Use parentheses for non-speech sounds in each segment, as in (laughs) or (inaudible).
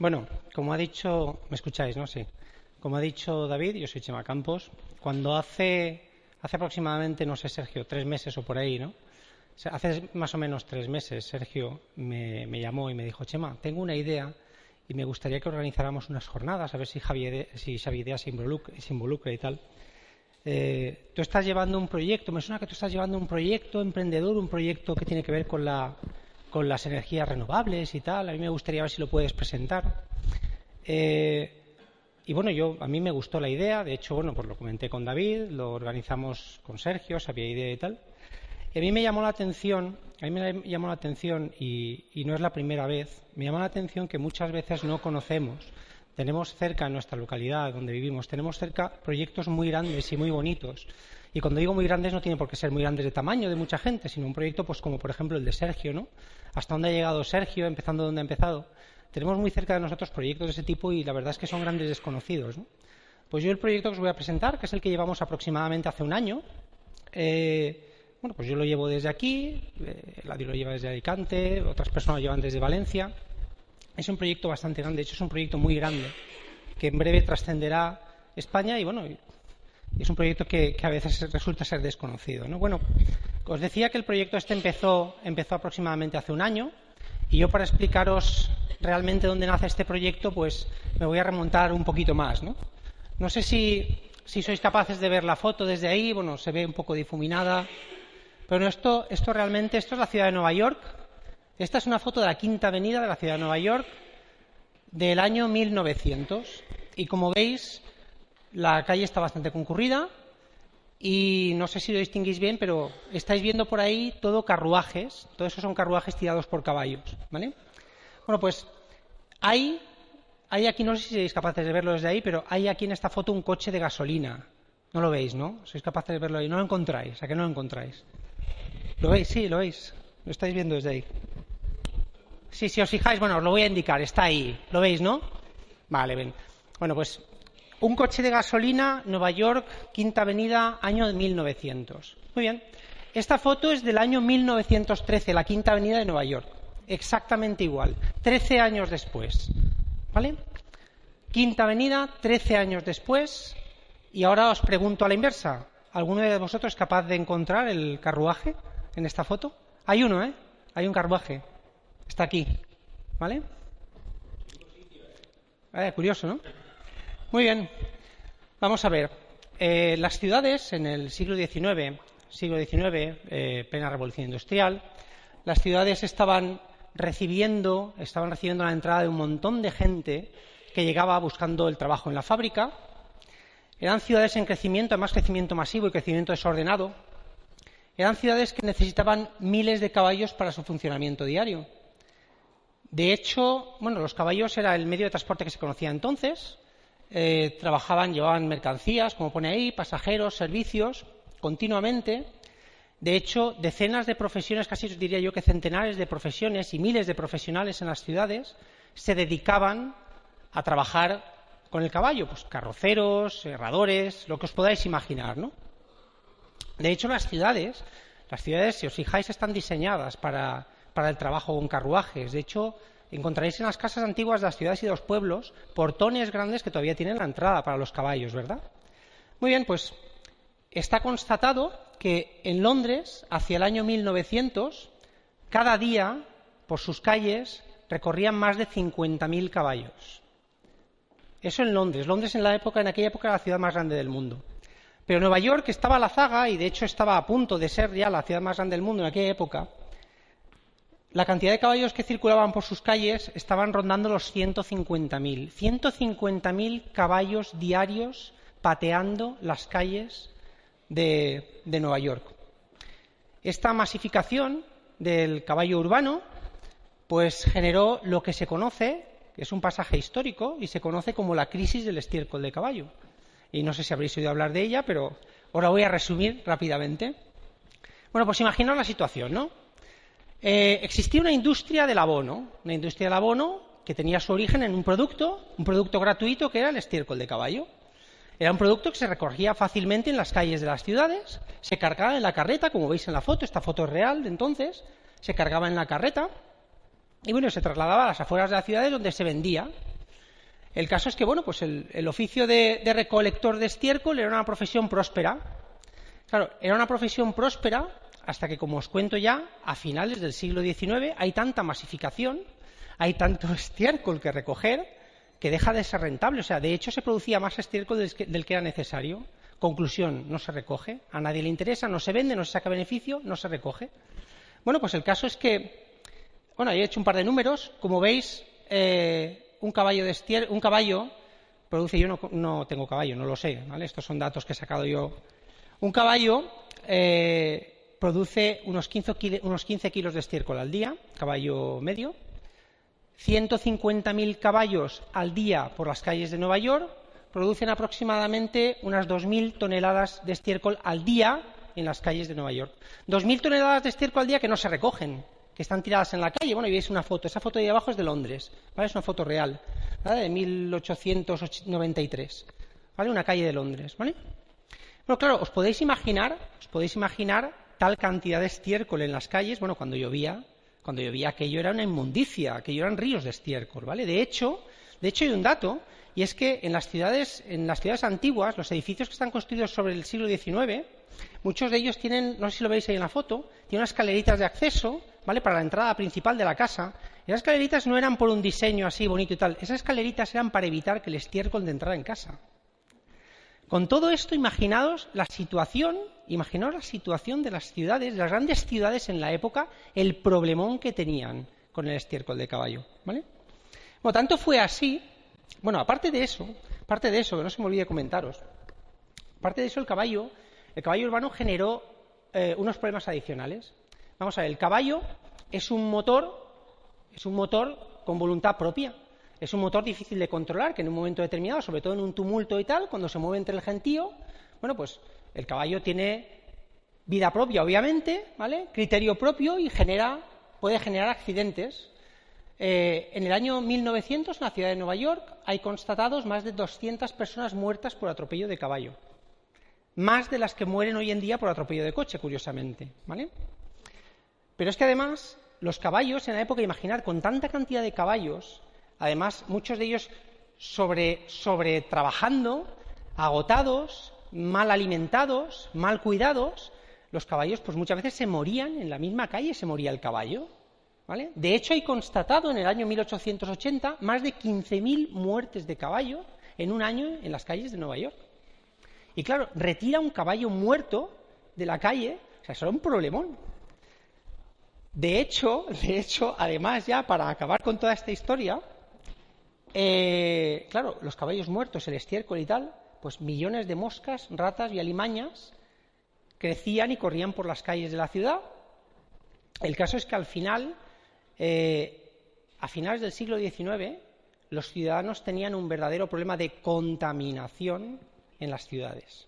Bueno, como ha dicho, me escucháis, ¿no? Sí. Como ha dicho David, yo soy Chema Campos. Cuando hace, hace aproximadamente, no sé, Sergio, tres meses o por ahí, ¿no? Hace más o menos tres meses, Sergio me, llamó y me dijo, Chema, tengo una idea y me gustaría que organizáramos unas jornadas, a ver si Javier, si Xavier se involucra, se y tal. Eh, tú estás llevando un proyecto, me suena que tú estás llevando un proyecto emprendedor, un proyecto que tiene que ver con la, con las energías renovables y tal. A mí me gustaría ver si lo puedes presentar. Eh, y bueno, yo a mí me gustó la idea. De hecho, bueno, pues lo comenté con David, lo organizamos con Sergio, sabía idea y tal. Y a mí me llamó la atención, a mí me llamó la atención y, y no es la primera vez. Me llamó la atención que muchas veces no conocemos tenemos cerca en nuestra localidad donde vivimos, tenemos cerca proyectos muy grandes y muy bonitos y cuando digo muy grandes no tiene por qué ser muy grandes de tamaño de mucha gente, sino un proyecto pues como por ejemplo el de Sergio, ¿no? Hasta dónde ha llegado Sergio, empezando donde ha empezado. Tenemos muy cerca de nosotros proyectos de ese tipo y la verdad es que son grandes desconocidos, ¿no? Pues yo el proyecto que os voy a presentar, que es el que llevamos aproximadamente hace un año, eh, bueno, pues yo lo llevo desde aquí, eh, Ladio lo lleva desde Alicante, otras personas lo llevan desde Valencia. Es un proyecto bastante grande, de hecho es un proyecto muy grande, que en breve trascenderá España y bueno, es un proyecto que, a veces resulta ser desconocido. ¿no? Bueno, os decía que el proyecto este empezó, empezó aproximadamente hace un año y yo para explicaros realmente dónde nace este proyecto, pues me voy a remontar un poquito más. No, sé si, si sois capaces de ver la foto desde ahí, bueno, se ve un poco difuminada, pero esto, esto realmente, esto es la ciudad de Nueva York. Esta es una foto de la Quinta Avenida de la ciudad de Nueva York del año 1900. Y como veis, la calle está bastante concurrida y no sé si lo distinguís bien, pero estáis viendo por ahí todo carruajes. Todo eso son carruajes tirados por caballos. ¿vale? Bueno, pues hay, hay aquí, no sé si sois capaces de verlo desde ahí, pero hay aquí en esta foto un coche de gasolina. No lo veis, ¿no? Sois capaces de verlo ahí. No lo encontráis. ¿A qué no lo encontráis? ¿Lo veis? Sí, lo veis. Lo estáis viendo desde ahí. Sí, si os fijáis, bueno, os lo voy a indicar. Está ahí. ¿Lo veis, no? Vale, ven. Bueno, pues un coche de gasolina, Nueva York, Quinta Avenida, año 1900. Muy bien. Esta foto es del año 1913, la Quinta Avenida de Nueva York. Exactamente igual. Trece años después. ¿Vale? Quinta Avenida, trece años después. Y ahora os pregunto a la inversa. ¿Alguno de vosotros es capaz de encontrar el carruaje en esta foto? Hay uno, ¿eh? Hay un carruaje. Está aquí. ¿Vale? Curioso, ¿no? Muy bien. Vamos a ver. Eh, las ciudades en el siglo XIX, siglo XIX, eh, plena revolución industrial, las ciudades estaban recibiendo, estaban recibiendo la entrada de un montón de gente que llegaba buscando el trabajo en la fábrica. Eran ciudades en crecimiento, además crecimiento masivo y crecimiento desordenado. Eran ciudades que necesitaban miles de caballos para su funcionamiento diario. De hecho, bueno, los caballos era el medio de transporte que se conocía entonces, eh, trabajaban, llevaban mercancías, como pone ahí, pasajeros, servicios, continuamente. De hecho, decenas de profesiones, casi diría yo que centenares de profesiones y miles de profesionales en las ciudades se dedicaban a trabajar con el caballo, pues carroceros, herradores, lo que os podáis imaginar, ¿no? De hecho, las ciudades, las ciudades, si os fijáis, están diseñadas para, para el trabajo con carruajes. De hecho, encontraréis en las casas antiguas de las ciudades y de los pueblos portones grandes que todavía tienen la entrada para los caballos, ¿verdad? Muy bien, pues está constatado que en Londres, hacia el año 1900, cada día por sus calles recorrían más de 50.000 caballos. Eso en Londres. Londres en la época, en aquella época era la ciudad más grande del mundo. Pero Nueva York estaba a la zaga y de hecho estaba a punto de ser ya la ciudad más grande del mundo en aquella época la cantidad de caballos que circulaban por sus calles estaban rondando los 150.000. 150.000 caballos diarios pateando las calles de, Nueva York. Esta masificación del caballo urbano pues generó lo que se conoce que es un pasaje histórico y se conoce como la crisis del estiércol de caballo. Y no sé si habréis oído hablar de ella, pero ahora voy a resumir rápidamente. Bueno, pues imaginaos la situación, ¿no? Eh, existía una industria del abono, una industria del abono que tenía su origen en un producto, un producto gratuito que era el estiércol de caballo. Era un producto que se recogía fácilmente en las calles de las ciudades, se cargaba en la carreta, como veis en la foto, esta foto es real de entonces, se cargaba en la carreta y bueno, se trasladaba a las afueras de las ciudades donde se vendía. El caso es que, bueno, pues el, oficio de, de recolector de estiércol era una profesión próspera. Claro, era una profesión próspera hasta que, como os cuento ya, a finales del siglo XIX hay tanta masificación, hay tanto (laughs) estiércol que recoger, que deja de ser rentable. O sea, de hecho, se producía más estiércol del que, era necesario. Conclusión, no se recoge, a nadie le interesa, no se vende, no se saca beneficio, no se recoge. Bueno, pues el caso es que, bueno, he hecho un par de números. Como veis, eh, un caballo de estiércol, un caballo produce, yo no, tengo caballo, no lo sé. Estos son datos que he sacado yo. Un caballo eh, produce unos 15, unos 15 kilos de estiércol al día, caballo medio, 150.000 caballos al día por las calles de Nueva York producen aproximadamente unas 2.000 toneladas de estiércol al día en las calles de Nueva York. 2.000 toneladas de estiércol al día que no se recogen, que están tiradas en la calle. Bueno, y veis una foto. Esa foto de ahí abajo es de Londres, ¿vale? Es una foto real, ¿vale? De 1893, ¿vale? Una calle de Londres, ¿vale? Bueno, claro, os podéis imaginar, os podéis imaginar tal cantidad de estiércol en las calles, bueno, cuando llovía, cuando llovía aquello era una inmundicia, aquello eran ríos de estiércol, ¿vale? De hecho, de hecho hay un dato, y es que en las ciudades, en las ciudades antiguas, los edificios que están construidos sobre el siglo XIX, muchos de ellos tienen, no sé si lo veis ahí en la foto, tienen unas escaleritas de acceso, ¿vale? Para la entrada principal de la casa. Esas escaleritas no eran por un diseño así bonito y tal, esas escaleritas eran para evitar que el estiércol de entrara en casa. Con todo esto, imaginaos la situación, imaginaos la situación de las ciudades, de las grandes ciudades en la época, el problemón que tenían con el estiércol de caballo. ¿vale? Bueno, tanto fue así, bueno, aparte de eso, aparte de eso, que no se me olvide comentaros, aparte de eso, el caballo, el caballo urbano generó eh, unos problemas adicionales. Vamos a ver, el caballo es un motor, es un motor con voluntad propia. Es un motor difícil de controlar, que en un momento determinado, sobre todo en un tumulto y tal, cuando se mueve entre el gentío, bueno, pues el caballo tiene vida propia, obviamente, ¿vale? Criterio propio y genera, puede generar accidentes. Eh, en el año 1900, en la ciudad de Nueva York, hay constatados más de 200 personas muertas por atropello de caballo. Más de las que mueren hoy en día por atropello de coche, curiosamente, ¿vale? Pero es que además, los caballos, en la época, imaginar, con tanta cantidad de caballos, además muchos de ellos sobre, sobre trabajando, agotados, mal alimentados, mal cuidados, los caballos pues muchas veces se morían en la misma calle, se moría el caballo. ¿vale? De hecho, hay constatado en el año 1880 más de 15.000 muertes de caballo en un año en las calles de Nueva York. Y claro, retira un caballo muerto de la calle, o sea, eso un problemón. De hecho, de hecho, además ya para acabar con toda esta historia, eh, claro, los caballos muertos, el estiércol y tal, pues millones de moscas, ratas y alimañas crecían y corrían por las calles de la ciudad. El caso es que al final, eh, a finales del siglo XIX, los ciudadanos tenían un verdadero problema de contaminación en las ciudades.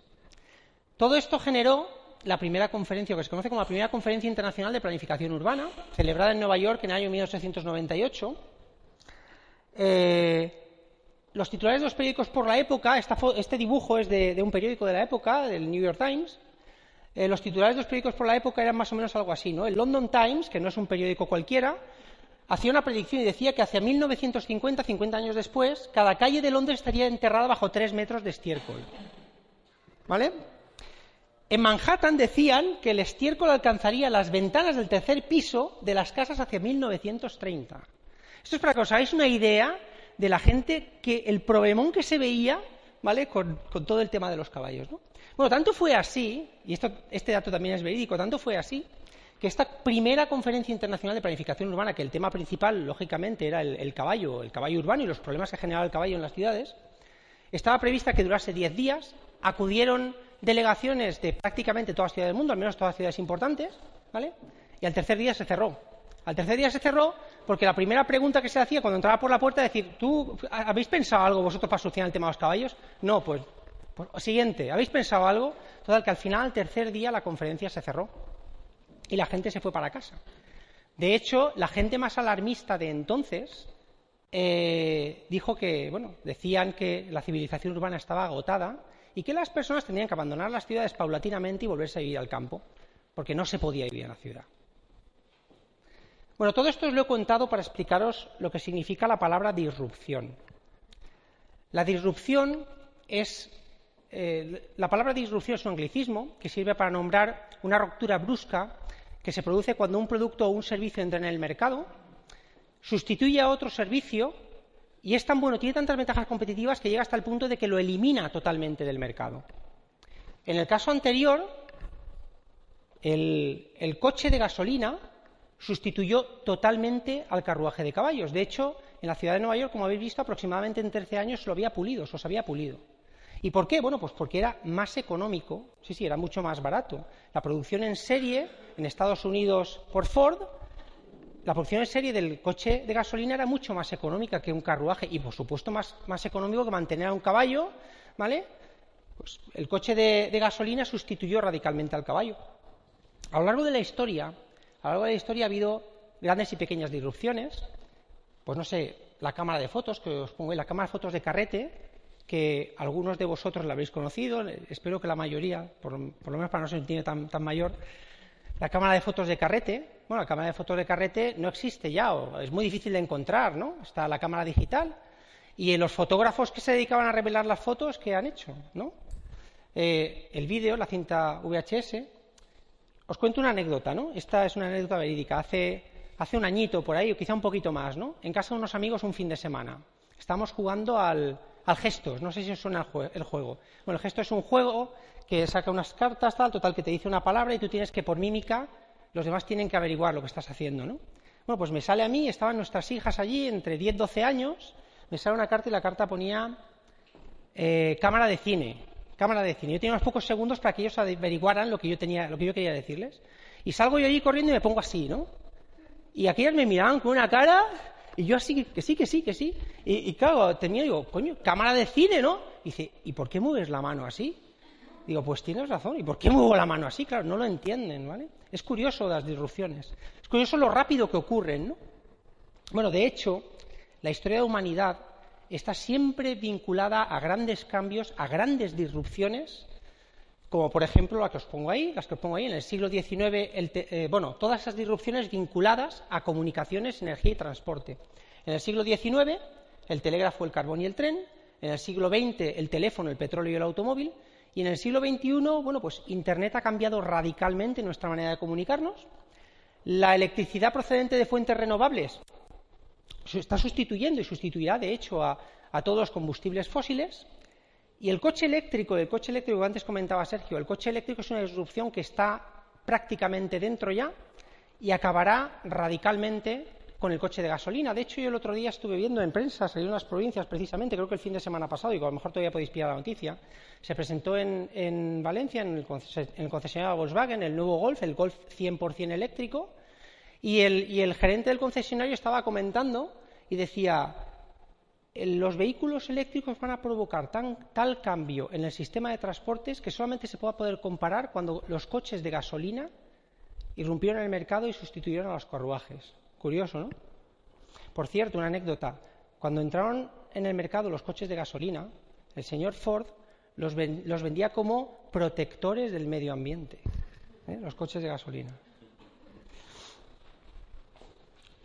Todo esto generó la primera conferencia, que se conoce como la primera conferencia internacional de planificación urbana, celebrada en Nueva York en el año 1898 eh, los titulares de los periódicos por la época, este dibujo es de, un periódico de la época, del New York Times. Eh, los titulares de los periódicos por la época eran más o menos algo así, ¿no? El London Times, que no es un periódico cualquiera, hacía una predicción y decía que hacia 1950, 50 años después, cada calle de Londres estaría enterrada bajo tres metros de estiércol. ¿Vale? En Manhattan decían que el estiércol alcanzaría las ventanas del tercer piso de las casas hacia 1930. Esto es para que os hagáis una idea de la gente que el problemón que se veía, ¿vale? Con, todo el tema de los caballos, ¿no? Bueno, tanto fue así, y este dato también es verídico, tanto fue así, que esta primera conferencia internacional de planificación urbana, que el tema principal, lógicamente, era el, caballo, el caballo urbano y los problemas que generaba el caballo en las ciudades, estaba prevista que durase diez días, acudieron delegaciones de prácticamente todas las ciudades del mundo, al menos todas las ciudades importantes, ¿vale? Y al tercer día se cerró. Al tercer día se cerró porque la primera pregunta que se hacía cuando entraba por la puerta es decir, ¿tú habéis pensado algo vosotros para solucionar el tema de los caballos? No, pues, pues siguiente, ¿habéis pensado algo? Total, que al final, al tercer día, la conferencia se cerró y la gente se fue para casa. De hecho, la gente más alarmista de entonces eh, dijo que, bueno, decían que la civilización urbana estaba agotada y que las personas tenían que abandonar las ciudades paulatinamente y volverse a vivir al campo, porque no se podía vivir en la ciudad. Bueno, todo esto os lo he contado para explicaros lo que significa la palabra disrupción. La disrupción es. Eh, la palabra disrupción es un anglicismo que sirve para nombrar una ruptura brusca que se produce cuando un producto o un servicio entra en el mercado, sustituye a otro servicio y es tan bueno, tiene tantas ventajas competitivas que llega hasta el punto de que lo elimina totalmente del mercado. En el caso anterior, el, coche de gasolina sustituyó totalmente al carruaje de caballos. De hecho, en la ciudad de Nueva York, como habéis visto, aproximadamente en 13 años se lo había pulido, se os había pulido. ¿Y por qué? Bueno, pues porque era más económico, sí, sí, era mucho más barato. La producción en serie en Estados Unidos por Ford, la producción en serie del coche de gasolina era mucho más económica que un carruaje y, por supuesto, más, económico que mantener a un caballo, ¿vale? Pues el coche de, de gasolina sustituyó radicalmente al caballo. A lo largo de la historia, a lo largo de la historia ha habido grandes y pequeñas disrupciones. Pues no sé, la cámara de fotos, que os pongo la cámara de fotos de carrete, que algunos de vosotros la habréis conocido, espero que la mayoría, por, lo menos para no ser tiene tan, tan mayor, la cámara de fotos de carrete. Bueno, la cámara de fotos de carrete no existe ya, o es muy difícil de encontrar, ¿no? Está la cámara digital. Y los fotógrafos que se dedicaban a revelar las fotos, ¿qué han hecho? ¿no? Eh, el vídeo, la cinta VHS. Os cuento una anécdota, ¿no? Esta es una anécdota verídica. Hace, hace un añito por ahí, o quizá un poquito más, ¿no? En casa de unos amigos un fin de semana. Estamos jugando al, al Gestos. No sé si os suena el juego. Bueno, el Gesto es un juego que saca unas cartas, tal, total, que te dice una palabra y tú tienes que, por mímica, los demás tienen que averiguar lo que estás haciendo, ¿no? Bueno, pues me sale a mí, estaban nuestras hijas allí, entre 10 y 12 años, me sale una carta y la carta ponía eh, cámara de cine. Cámara de cine. Yo tenía unos pocos segundos para que ellos averiguaran lo que yo, tenía, lo que yo quería decirles. Y salgo yo allí corriendo y me pongo así, ¿no? Y aquellas me miraban con una cara y yo así, que sí, que sí, que sí. Y, claro, tenía, digo, coño, cámara de cine, ¿no? Y dice, ¿y por qué mueves la mano así? Digo, pues tienes razón. ¿Y por qué muevo la mano así? Claro, no lo entienden, ¿vale? Es curioso las disrupciones. Es curioso lo rápido que ocurren, ¿no? Bueno, de hecho, la historia de la humanidad está siempre vinculada a grandes cambios, a grandes disrupciones como por ejemplo la que os pongo ahí, las que os pongo ahí en el siglo XIX, eh, bueno, todas esas disrupciones vinculadas a comunicaciones, energía y transporte. En el siglo XIX, el telégrafo, el carbón y el tren, en el siglo XX, el teléfono, el petróleo y el automóvil, y en el siglo XXI, bueno, pues Internet ha cambiado radicalmente nuestra manera de comunicarnos. La electricidad procedente de fuentes renovables se está sustituyendo y sustituirá, de hecho, a todos los combustibles fósiles. Y el coche eléctrico, el coche eléctrico que antes comentaba Sergio, el coche eléctrico es una disrupción que está prácticamente dentro ya y acabará radicalmente con el coche de gasolina. De hecho, yo el otro día estuve viendo en prensa, salió en provincias precisamente, creo que el fin de semana pasado, y a lo mejor todavía podéis pillar la noticia, se presentó en, Valencia, en el, en el, concesionario Volkswagen, el nuevo Golf, el Golf 100% eléctrico, y el, y el gerente del concesionario estaba comentando y decía, los vehículos eléctricos van a provocar tal cambio en el sistema de transportes que solamente se pueda poder comparar cuando los coches de gasolina irrumpieron en el mercado y sustituyeron a los carruajes. Curioso, ¿no? Por cierto, una anécdota. Cuando entraron en el mercado los coches de gasolina, el señor Ford los, vendía como protectores del medio ambiente, ¿eh? los coches de gasolina.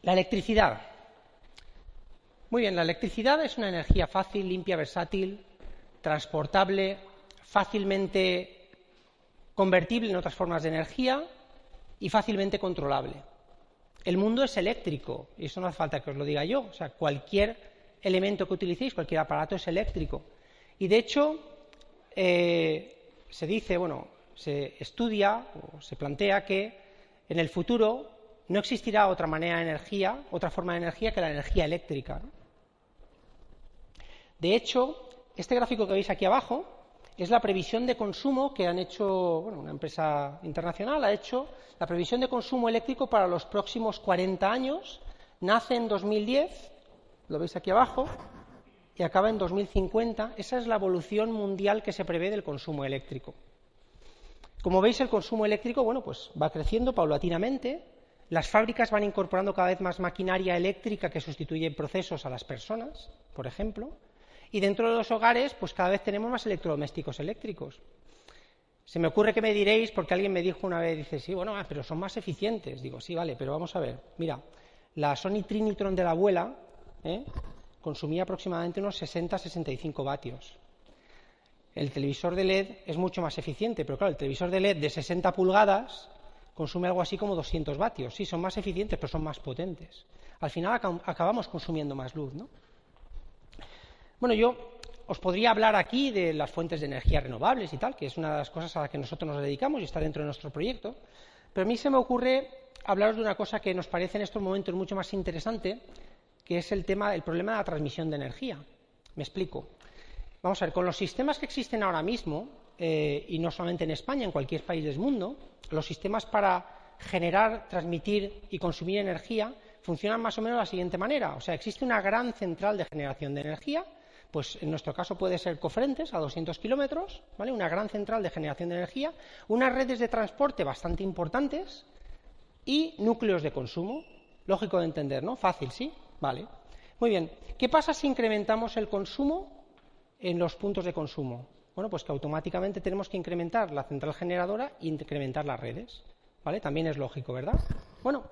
La electricidad. Muy bien, la electricidad es una energía fácil, limpia, versátil, transportable, fácilmente convertible en otras formas de energía y fácilmente controlable. El mundo es eléctrico, y eso no hace falta que os lo diga yo. O sea, cualquier elemento que utilicéis, cualquier aparato es eléctrico. Y de hecho, eh, se dice, bueno, se estudia o se plantea que en el futuro no existirá otra manera de energía, otra forma de energía que la energía eléctrica. De hecho, este gráfico que veis aquí abajo es la previsión de consumo que han hecho, bueno, una empresa internacional ha hecho la previsión de consumo eléctrico para los próximos 40 años Nace en 2010, lo veis aquí abajo, y acaba en 2050. Esa es la evolución mundial que se prevé del consumo eléctrico. Como veis, el consumo eléctrico, bueno, pues va creciendo paulatinamente. Las fábricas van incorporando cada vez más maquinaria eléctrica que sustituye procesos a las personas, por ejemplo. Y dentro de los hogares, pues cada vez tenemos más electrodomésticos eléctricos. Se me ocurre que me diréis, porque alguien me dijo una vez, dice, sí, bueno, ah, pero son más eficientes. Digo, sí, vale, pero vamos a ver. Mira, la Sony Trinitron de la abuela ¿eh? consumía aproximadamente unos 60-65 vatios. El televisor de LED es mucho más eficiente, pero claro, el televisor de LED de 60 pulgadas consume algo así como 200 vatios. Sí, son más eficientes, pero son más potentes. Al final acabamos consumiendo más luz, ¿no? Bueno, yo os podría hablar aquí de las fuentes de energía renovables y tal, que es una de las cosas a las que nosotros nos dedicamos y está dentro de nuestro proyecto. Pero a mí se me ocurre hablaros de una cosa que nos parece en estos momentos mucho más interesante, que es el tema, el problema de la transmisión de energía. Me explico. Vamos a ver, con los sistemas que existen ahora mismo, eh, y no solamente en España, en cualquier país del mundo, los sistemas para generar, transmitir y consumir energía funcionan más o menos de la siguiente manera. O sea, existe una gran central de generación de energía, pues en nuestro caso puede ser Cofrentes, a 200 kilómetros, ¿vale? Una gran central de generación de energía, unas redes de transporte bastante importantes y núcleos de consumo. Lógico de entender, ¿no? Fácil, ¿sí? Vale. Muy bien. ¿Qué pasa si incrementamos el consumo en los puntos de consumo? Bueno, pues que automáticamente tenemos que incrementar la central generadora e incrementar las redes. ¿Vale? También es lógico, ¿verdad? Bueno,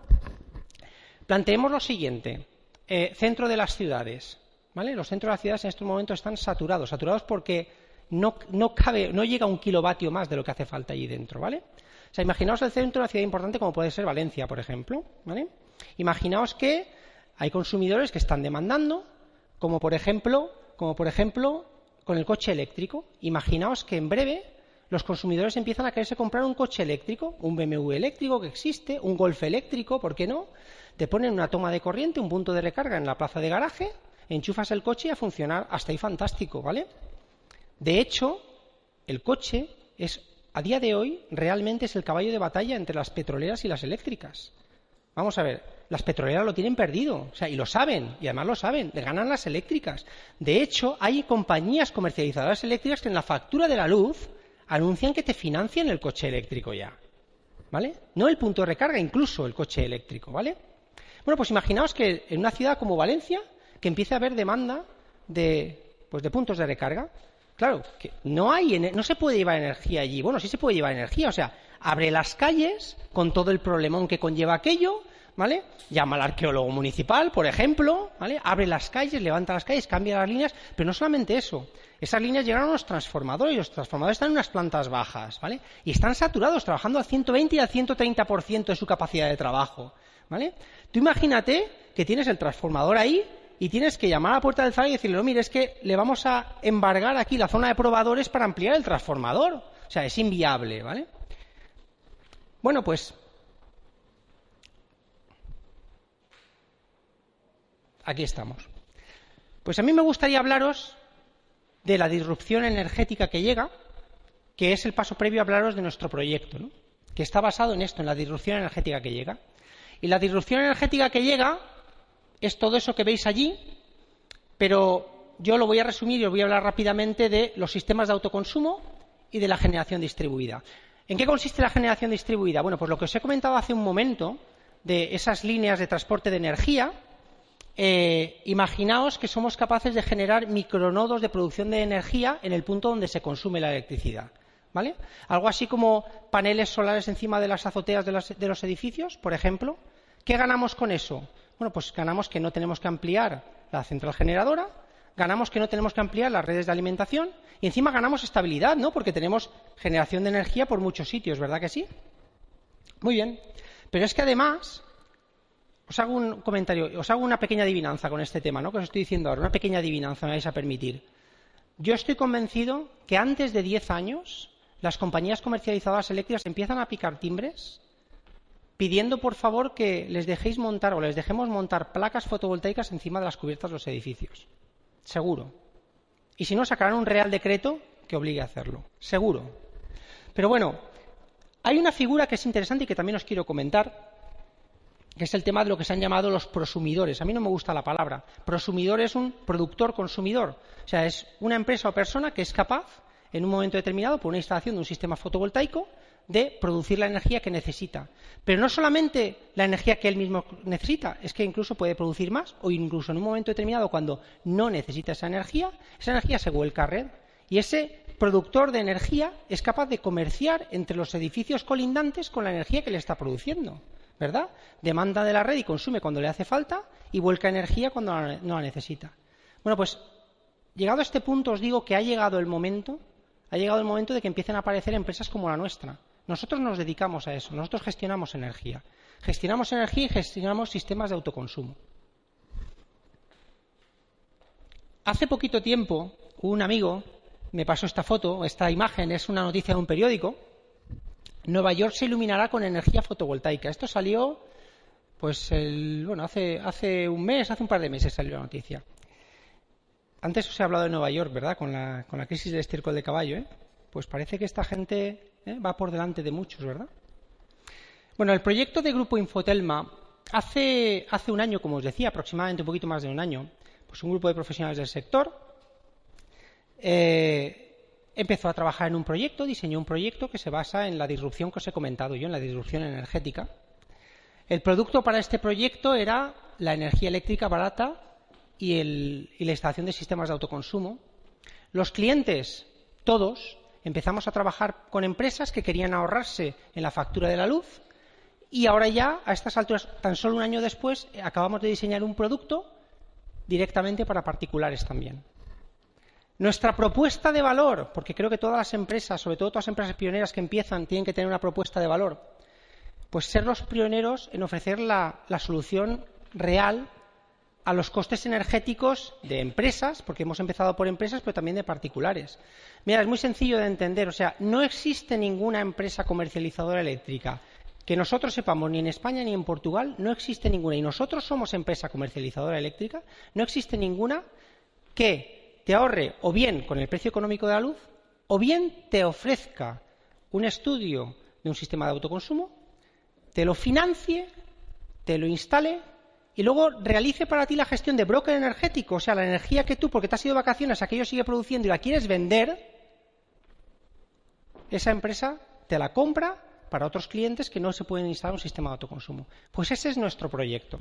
planteemos lo siguiente. Eh, centro de las ciudades. ¿Vale? Los centros de las ciudades en estos momentos están saturados. Saturados porque no, no, cabe, no llega un kilovatio más de lo que hace falta allí dentro, ¿vale? O sea, imaginaos el centro de una ciudad importante como puede ser Valencia, por ejemplo, ¿vale? Imaginaos que hay consumidores que están demandando, como por ejemplo, como por ejemplo con el coche eléctrico. Imaginaos que en breve los consumidores empiezan a quererse comprar un coche eléctrico, un BMW eléctrico que existe, un Golf eléctrico, ¿por qué no? Te ponen una toma de corriente, un punto de recarga en la plaza de garaje, enchufas el coche y a funcionar hasta ahí fantástico, ¿vale? De hecho, el coche es a día de hoy realmente es el caballo de batalla entre las petroleras y las eléctricas. Vamos a ver, las petroleras lo tienen perdido, o sea, y lo saben, y además lo saben, le ganan las eléctricas. De hecho, hay compañías comercializadoras eléctricas que en la factura de la luz anuncian que te financian el coche eléctrico ya. ¿Vale? No el punto de recarga, incluso el coche eléctrico, ¿vale? Bueno, pues imaginaos que en una ciudad como Valencia, que empiece a haber demanda de, pues de puntos de recarga, claro, que no hay, no se puede llevar energía allí. Bueno, sí se puede llevar energía, o sea, abre las calles con todo el problemón que conlleva aquello, ¿vale? Llama al arqueólogo municipal, por ejemplo, ¿vale? Abre las calles, levanta las calles, cambia las líneas, pero no solamente eso. Esas líneas llegaron a los transformadores y los transformadores están en unas plantas bajas, ¿vale? Y están saturados, trabajando al 120 y al 130% de su capacidad de trabajo, ¿vale? Tú imagínate que tienes el transformador ahí y tienes que llamar a la puerta del FAI y decirle, no, mire, es que le vamos a embargar aquí la zona de probadores para ampliar el transformador. O sea, es inviable, ¿vale? Bueno, pues aquí estamos. Pues a mí me gustaría hablaros de la disrupción energética que llega, que es el paso previo a hablaros de nuestro proyecto, ¿no? que está basado en esto, en la disrupción energética que llega. Y la disrupción energética que llega es todo eso que veis allí, pero yo lo voy a resumir y os voy a hablar rápidamente de los sistemas de autoconsumo y de la generación distribuida. ¿En qué consiste la generación distribuida? Bueno, pues lo que os he comentado hace un momento de esas líneas de transporte de energía, eh, imaginaos que somos capaces de generar micronodos de producción de energía en el punto donde se consume la electricidad. ¿Vale? Algo así como paneles solares encima de las azoteas de, los edificios, por ejemplo. ¿Qué ganamos con eso? Bueno, pues ganamos que no tenemos que ampliar la central generadora, ganamos que no tenemos que ampliar las redes de alimentación y encima ganamos estabilidad, ¿no? Porque tenemos generación de energía por muchos sitios, ¿verdad que sí? Muy bien. Pero es que además os hago un comentario, os hago una pequeña adivinanza con este tema, ¿no? Que os estoy diciendo ahora, una pequeña adivinanza, me vais a permitir. Yo estoy convencido que antes de diez años las compañías comercializadoras eléctricas empiezan a picar timbres pidiendo por favor que les dejéis montar o les dejemos montar placas fotovoltaicas encima de las cubiertas de los edificios. Seguro. Y si no, sacarán un real decreto que obligue a hacerlo. Seguro. Pero bueno, hay una figura que es interesante y que también os quiero comentar, que es el tema de lo que se han llamado los prosumidores. A mí no me gusta la palabra. Prosumidor es un productor-consumidor. O sea, es una empresa o persona que es capaz, en un momento determinado, por una instalación de un sistema fotovoltaico, de producir la energía que necesita. Pero no solamente la energía que él mismo necesita, es que incluso puede producir más o incluso en un momento determinado, cuando no necesita esa energía, esa energía se vuelca a red. Y ese productor de energía es capaz de comerciar entre los edificios colindantes con la energía que le está produciendo. ¿Verdad? Demanda de la red y consume cuando le hace falta y vuelca energía cuando no la necesita. Bueno, pues llegado a este punto os digo que ha llegado el momento, ha llegado el momento de que empiecen a aparecer empresas como la nuestra. Nosotros nos dedicamos a eso, nosotros gestionamos energía. Gestionamos energía y gestionamos sistemas de autoconsumo. Hace poquito tiempo, un amigo me pasó esta foto, esta imagen es una noticia de un periódico, Nueva York se iluminará con energía fotovoltaica. Esto salió, pues, bueno, hace, hace un mes, hace un par de meses salió la noticia. Antes os he hablado de Nueva York, ¿verdad? Con la, con la crisis del estiércol de caballo, ¿eh? Pues parece que esta gente ¿eh? va por delante de muchos, ¿verdad? Bueno, el proyecto de Grupo Infotelma, hace, hace un año, como os decía, aproximadamente un poquito más de un año, pues un grupo de profesionales del sector eh, empezó a trabajar en un proyecto, diseñó un proyecto que se basa en la disrupción que os he comentado yo, en la disrupción energética. El producto para este proyecto era la energía eléctrica barata y, la instalación de sistemas de autoconsumo. Los clientes, todos, empezamos a trabajar con empresas que querían ahorrarse en la factura de la luz y ahora ya, a estas alturas, tan solo un año después, acabamos de diseñar un producto directamente para particulares también. Nuestra propuesta de valor, porque creo que todas las empresas, sobre todo todas las empresas pioneras que empiezan, tienen que tener una propuesta de valor, pues ser los pioneros en ofrecer la, solución real a los costes energéticos de empresas, porque hemos empezado por empresas, pero también de particulares. Mira, es muy sencillo de entender. O sea, no existe ninguna empresa comercializadora eléctrica que nosotros sepamos ni en España ni en Portugal, no existe ninguna. Y nosotros somos empresa comercializadora eléctrica, no existe ninguna que te ahorre o bien con el precio económico de la luz o bien te ofrezca un estudio de un sistema de autoconsumo, te lo financie, te lo instale y luego realice para ti la gestión de broker energético, o sea, la energía que tú, porque te has ido de vacaciones, aquello sigue produciendo y la quieres vender, esa empresa te la compra para otros clientes que no se pueden instalar un sistema de autoconsumo. Pues ese es nuestro proyecto.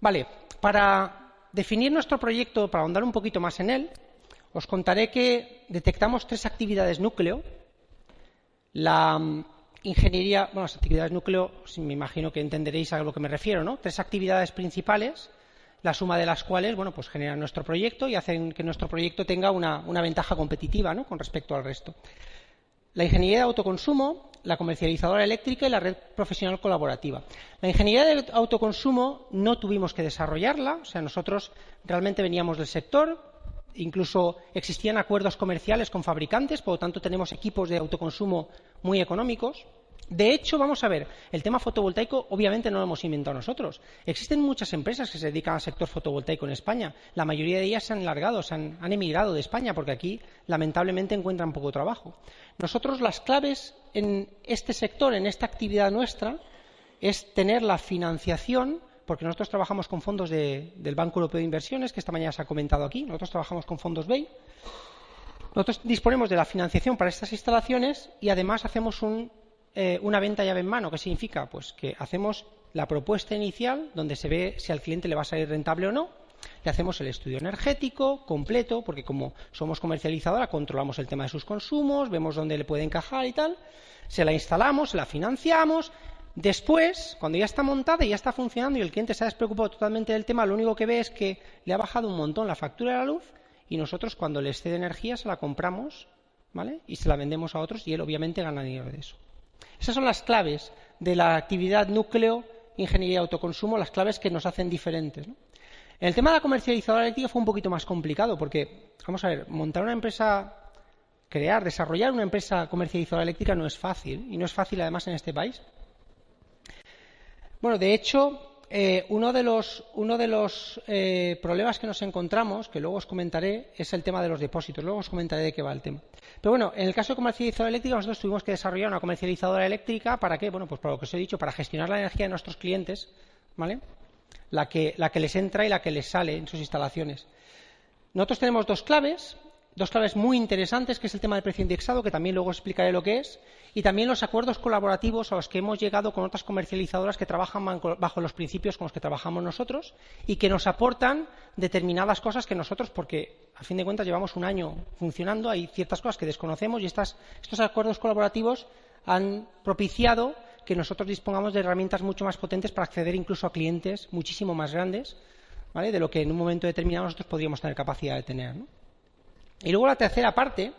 Vale, para definir nuestro proyecto, para ahondar un poquito más en él, os contaré que detectamos tres actividades núcleo. La mm, ingeniería, bueno, las actividades núcleo, me imagino que entenderéis a lo que me refiero, ¿no? Tres actividades principales, la suma de las cuales, bueno, pues generan nuestro proyecto y hacen que nuestro proyecto tenga una, una ventaja competitiva, ¿no? Con respecto al resto. La ingeniería de autoconsumo, la comercializadora eléctrica y la red profesional colaborativa. La ingeniería de autoconsumo no tuvimos que desarrollarla, o sea, nosotros realmente veníamos del sector, incluso existían acuerdos comerciales con fabricantes, por lo tanto tenemos equipos de autoconsumo muy económicos. De hecho, vamos a ver, el tema fotovoltaico obviamente no lo hemos inventado nosotros. Existen muchas empresas que se dedican al sector fotovoltaico en España. La mayoría de ellas se han largado, se han, han emigrado de España porque aquí lamentablemente encuentran poco trabajo. Nosotros las claves en este sector, en esta actividad nuestra, es tener la financiación porque nosotros trabajamos con fondos del Banco Europeo de Inversiones, que esta mañana se ha comentado aquí. Nosotros trabajamos con fondos BEI. Nosotros disponemos de la financiación para estas instalaciones y además hacemos un eh, una venta llave en mano. ¿Qué significa? Pues que hacemos la propuesta inicial donde se ve si al cliente le va a salir rentable o no. Le hacemos el estudio energético completo, porque como somos comercializadora, controlamos el tema de sus consumos, vemos dónde le puede encajar y tal. Se la instalamos, se la financiamos. Después, cuando ya está montada y ya está funcionando y el cliente se ha despreocupado totalmente del tema, lo único que ve es que le ha bajado un montón la factura de la luz y nosotros, cuando le excede energía, se la compramos ¿vale? y se la vendemos a otros y él obviamente gana dinero de eso. Esas son las claves de la actividad núcleo, ingeniería autoconsumo, las claves que nos hacen diferentes. En el tema de la comercializadora eléctrica fue un poquito más complicado porque, vamos a ver, montar una empresa, crear, desarrollar una empresa comercializadora eléctrica no es fácil y no es fácil además en este país. Bueno, de hecho, eh, uno de los, uno de los eh, problemas que nos encontramos, que luego os comentaré, es el tema de los depósitos. Luego os comentaré de qué va el tema. Pero bueno, en el caso de comercializadora eléctrica, nosotros tuvimos que desarrollar una comercializadora eléctrica para qué? Bueno, pues para lo que os he dicho, para gestionar la energía de nuestros clientes, ¿vale? La que, la que les entra y la que les sale en sus instalaciones. Nosotros tenemos dos claves dos claves muy interesantes, que es el tema del precio indexado, que también luego explicaré lo que es, y también los acuerdos colaborativos a los que hemos llegado con otras comercializadoras que trabajan bajo los principios con los que trabajamos nosotros y que nos aportan determinadas cosas que nosotros, porque a fin de cuentas llevamos un año funcionando, hay ciertas cosas que desconocemos y estos acuerdos colaborativos han propiciado que nosotros dispongamos de herramientas mucho más potentes para acceder incluso a clientes muchísimo más grandes de lo que en un momento determinado nosotros podríamos tener capacidad de tener. Y luego la tercera parte,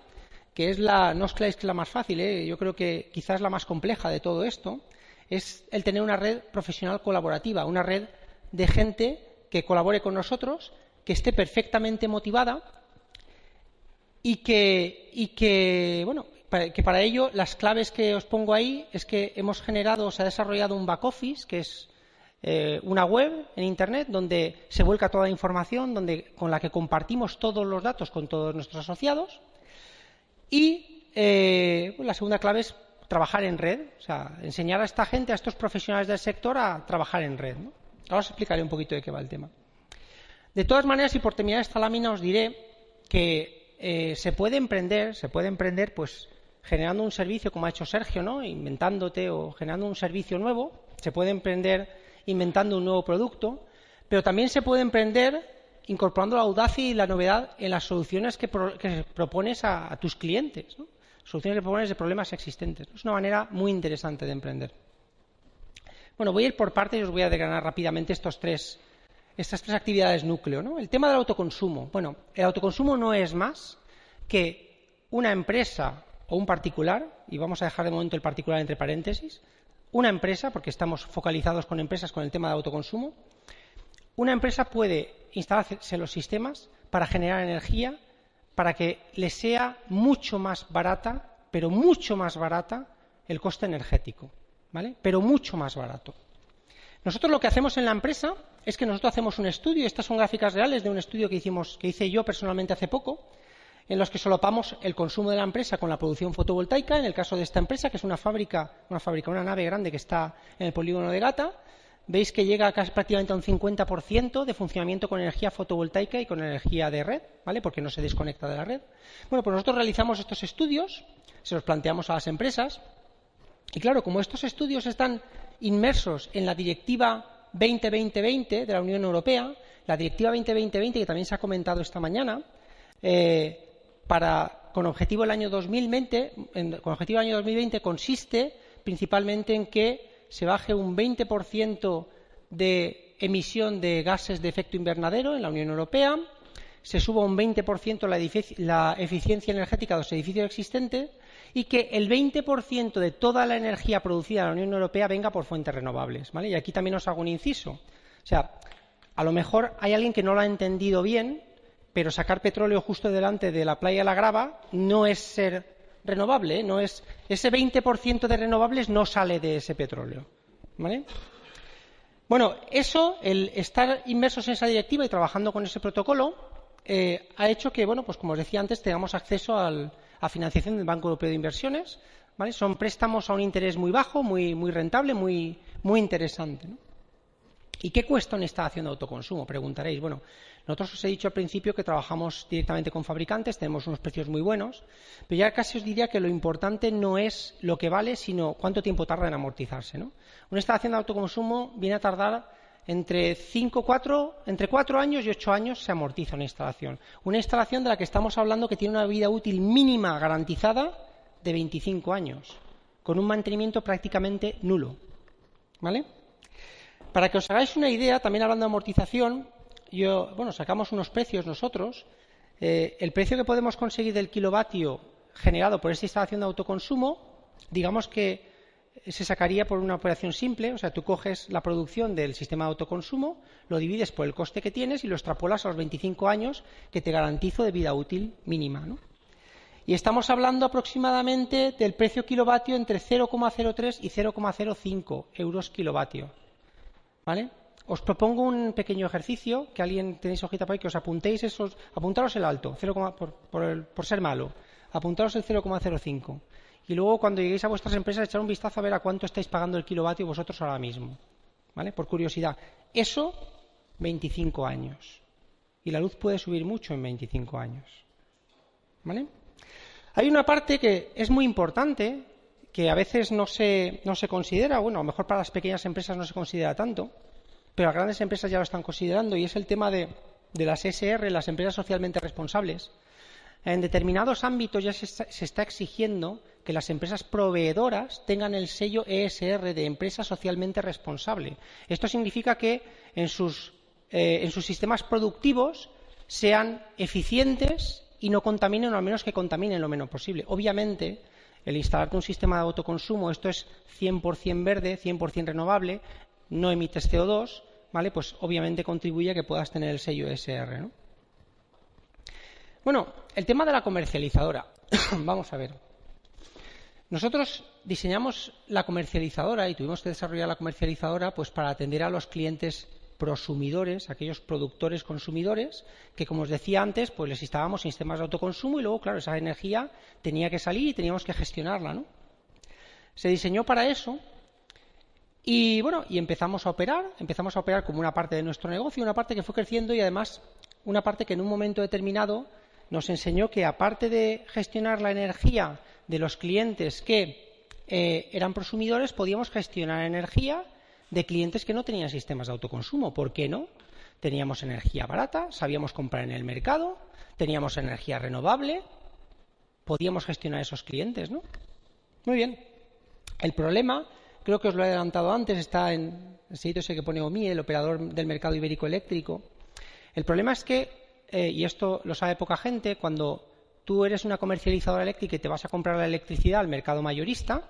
que es la, no os que es la más fácil, ¿eh? yo creo que quizás la más compleja de todo esto, es el tener una red profesional colaborativa, una red de gente que colabore con nosotros, que esté perfectamente motivada y que, y que bueno, que para ello las claves que os pongo ahí es que hemos generado, se ha desarrollado un back office, que es eh, una web en Internet donde se vuelca toda la información, donde, con la que compartimos todos los datos con todos nuestros asociados. Y eh, la segunda clave es trabajar en red, o sea, enseñar a esta gente, a estos profesionales del sector, a trabajar en red. Ahora os explicaré un poquito de qué va el tema. De todas maneras, y por terminar esta lámina, os diré que eh, se puede emprender, se puede emprender, pues generando un servicio como ha hecho Sergio, ¿no? Inventándote o generando un servicio nuevo. Se puede emprender inventando un nuevo producto, pero también se puede emprender incorporando la audacia y la novedad en las soluciones que, propones a, tus clientes, soluciones que propones de problemas existentes. Es una manera muy interesante de emprender. Bueno, voy a ir por partes y os voy a desgranar rápidamente estos tres, estas tres actividades núcleo. El tema del autoconsumo. Bueno, el autoconsumo no es más que una empresa o un particular, y vamos a dejar de momento el particular entre paréntesis, una empresa, porque estamos focalizados con empresas con el tema de autoconsumo, una empresa puede instalarse los sistemas para generar energía para que le sea mucho más barata, pero mucho más barata el coste energético, ¿vale? Pero mucho más barato. Nosotros lo que hacemos en la empresa es que nosotros hacemos un estudio, estas son gráficas reales de un estudio que hicimos, que hice yo personalmente hace poco, en los que solapamos el consumo de la empresa con la producción fotovoltaica. En el caso de esta empresa, que es una fábrica, una fábrica, una nave grande que está en el polígono de Gata, veis que llega casi prácticamente a un 50% de funcionamiento con energía fotovoltaica y con energía de red, ¿vale? Porque no se desconecta de la red. Bueno, pues nosotros realizamos estos estudios, se los planteamos a las empresas, y claro, como estos estudios están inmersos en la Directiva 2020 de la Unión Europea, la Directiva 2020 que también se ha comentado esta mañana, eh, con objetivo el año 2020, con objetivo año 2020 consiste principalmente en que se baje un 20% de emisión de gases de efecto invernadero en la Unión Europea, se suba un 20% la, la eficiencia energética de los edificios existentes y que el 20% de toda la energía producida en la Unión Europea venga por fuentes renovables. Y aquí también os hago un inciso. O sea, a lo mejor hay alguien que no lo ha entendido bien pero sacar petróleo justo delante de la playa la Grava no es ser renovable, ¿eh? no es ese 20% de renovables no sale de ese petróleo, ¿vale? Bueno, eso, el estar inmersos en esa directiva y trabajando con ese protocolo, eh, ha hecho que, bueno, pues como os decía antes, tengamos acceso a financiación del Banco Europeo de Inversiones, ¿vale? Son préstamos a un interés muy bajo, muy, muy rentable, muy, interesante. ¿Y qué cuesta una instalación de autoconsumo? Preguntaréis. Bueno, nosotros os he dicho al principio que trabajamos directamente con fabricantes, tenemos unos precios muy buenos, pero ya casi os diría que lo importante no es lo que vale, sino cuánto tiempo tarda en amortizarse. ¿no? Una instalación de autoconsumo viene a tardar entre cinco, cuatro, entre cuatro años y ocho años se amortiza una instalación. Una instalación de la que estamos hablando que tiene una vida útil mínima garantizada de 25 años, con un mantenimiento prácticamente nulo. ¿Vale? Para que os hagáis una idea, también hablando de amortización, bueno, sacamos unos precios nosotros. Eh, el precio que podemos conseguir del kilovatio generado por esta instalación de autoconsumo, digamos que se sacaría por una operación simple, o sea, tú coges la producción del sistema de autoconsumo, lo divides por el coste que tienes y lo extrapolas a los 25 años que te garantizo de vida útil mínima. Y estamos hablando aproximadamente del precio kilovatio entre 0,03 y 0,05 euros kilovatio. ¿Vale? Os propongo un pequeño ejercicio, que alguien tenéis hojita para ahí, que os apuntéis esos, apuntaros el alto, 0, por, por, ser malo, apuntaros el 0,05. Y luego, cuando lleguéis a vuestras empresas, echar un vistazo a ver a cuánto estáis pagando el kilovatio vosotros ahora mismo. ¿Vale? Por curiosidad. Eso, 25 años. Y la luz puede subir mucho en 25 años. ¿Vale? Hay una parte que es muy importante, que a veces no se, no se considera, bueno, a lo mejor para las pequeñas empresas no se considera tanto, pero las grandes empresas ya lo están considerando, y es el tema de, las SR, las empresas socialmente responsables. En determinados ámbitos ya se está, exigiendo que las empresas proveedoras tengan el sello ESR de empresa socialmente responsable. Esto significa que en sus, eh, en sus sistemas productivos sean eficientes y no contaminen o al menos que contaminen lo menos posible. Obviamente, el instalarte un sistema de autoconsumo, esto es 100% verde, 100% renovable, no emites CO2, ¿vale? Pues obviamente contribuye a que puedas tener el sello SR, ¿no? Bueno, el tema de la comercializadora. (coughs) Vamos a ver. Nosotros diseñamos la comercializadora y tuvimos que desarrollar la comercializadora pues para atender a los clientes prosumidores, aquellos productores consumidores, que como os decía antes, pues les instalamos sistemas de autoconsumo y luego, claro, esa energía tenía que salir y teníamos que gestionarla, ¿no? Se diseñó para eso y bueno, y empezamos a operar, empezamos a operar como una parte de nuestro negocio, una parte que fue creciendo y además una parte que en un momento determinado nos enseñó que aparte de gestionar la energía de los clientes que eh, eran prosumidores, podíamos gestionar energía de clientes que no tenían sistemas de autoconsumo. ¿Por qué no? Teníamos energía barata, sabíamos comprar en el mercado, teníamos energía renovable, podíamos gestionar esos clientes, ¿no? Muy bien. El problema creo que os lo he adelantado antes, está en el sitio ese que pone OMI, el operador del mercado ibérico eléctrico. El problema es que, eh, y esto lo sabe poca gente, cuando tú eres una comercializadora eléctrica y te vas a comprar la electricidad al mercado mayorista,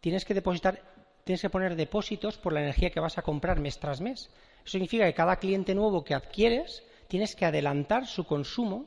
tienes que depositar, tienes que poner depósitos por la energía que vas a comprar mes tras mes. Eso significa que cada cliente nuevo que adquieres tienes que adelantar su consumo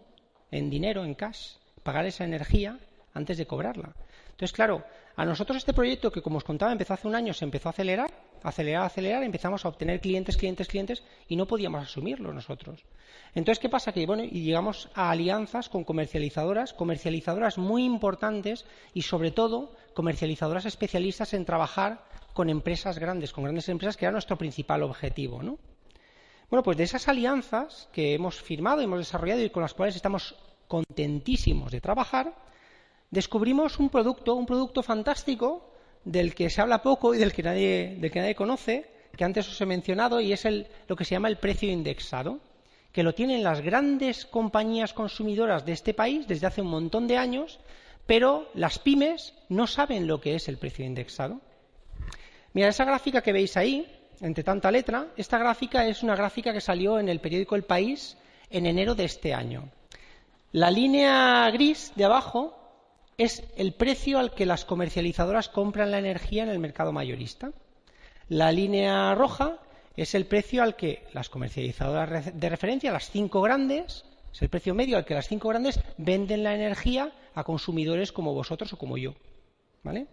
en dinero, en cash, pagar esa energía antes de cobrarla. Entonces, claro, a nosotros este proyecto, que como os contaba empezó hace un año, se empezó a acelerar, acelerar, acelerar, empezamos a obtener clientes, clientes, clientes y no podíamos asumirlo nosotros. Entonces, ¿qué pasa? Que bueno, y llegamos a alianzas con comercializadoras, comercializadoras muy importantes y sobre todo comercializadoras especialistas en trabajar con empresas grandes, con grandes empresas, que era nuestro principal objetivo, ¿no? Bueno, pues de esas alianzas que hemos firmado, hemos desarrollado y con las cuales estamos contentísimos de trabajar, descubrimos un producto, un producto fantástico del que se habla poco y del que nadie, del que nadie conoce, que antes os he mencionado, y es el, lo que se llama el precio indexado, que lo tienen las grandes compañías consumidoras de este país desde hace un montón de años, pero las pymes no saben lo que es el precio indexado. Mira, esa gráfica que veis ahí, entre tanta letra, esta gráfica es una gráfica que salió en el periódico El País en enero de este año. La línea gris de abajo es el precio al que las comercializadoras compran la energía en el mercado mayorista. La línea roja es el precio al que las comercializadoras de referencia, las cinco grandes, es el precio medio al que las cinco grandes venden la energía a consumidores como vosotros o como yo. ¿Vale?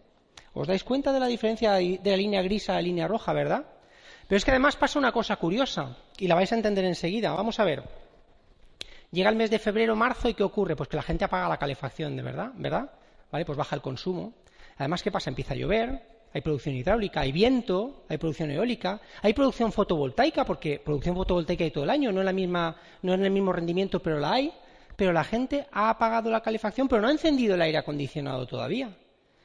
¿Os dais cuenta de la diferencia de la línea gris a la línea roja, verdad? Pero es que además pasa una cosa curiosa y la vais a entender enseguida. Vamos a ver. Llega el mes de febrero, marzo y ¿qué ocurre? Pues que la gente apaga la calefacción, ¿de verdad? ¿Verdad? ¿Vale? Pues baja el consumo. Además, ¿qué pasa? Empieza a llover, hay producción hidráulica, hay viento, hay producción eólica, hay producción fotovoltaica, porque producción fotovoltaica hay todo el año, no en, la misma, no en el mismo rendimiento, pero la hay. Pero la gente ha apagado la calefacción, pero no ha encendido el aire acondicionado todavía.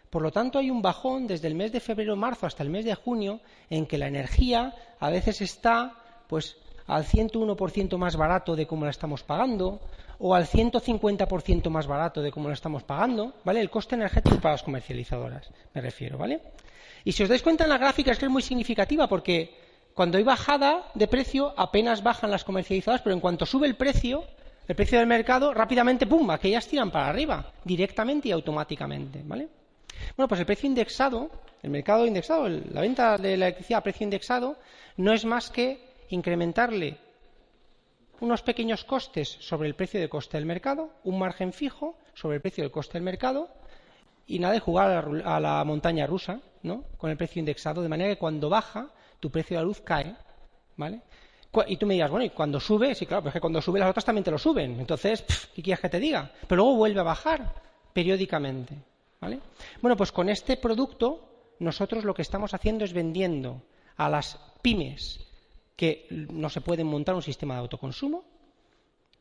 Por lo tanto, hay un bajón desde el mes de febrero marzo hasta el mes de junio en que la energía a veces está pues al 101% más barato de como la estamos pagando o al 150% más barato de como la estamos pagando, ¿vale? El coste energético para las comercializadoras, me refiero, ¿vale? Y si os dais cuenta en la gráfica es que es muy significativa porque cuando hay bajada de precio apenas bajan las comercializadoras, pero en cuanto sube el precio, el precio del mercado, rápidamente, ¡pum!, aquellas tiran para arriba, directamente y automáticamente, ¿vale? Bueno, pues el precio indexado, el mercado indexado, la venta de la electricidad a precio indexado, no es más que incrementarle unos pequeños costes sobre el precio de coste del mercado, un margen fijo sobre el precio del coste del mercado y nada de jugar a la, montaña rusa ¿no? con el precio indexado, de manera que cuando baja tu precio de la luz cae. ¿vale? Y tú me digas, bueno, y cuando sube, sí, claro, pero es que cuando sube las otras también te lo suben. Entonces, ¿qué quieres que te diga? Pero luego vuelve a bajar periódicamente. ¿vale? Bueno, pues con este producto nosotros lo que estamos haciendo es vendiendo a las pymes que no se pueden montar un sistema de autoconsumo,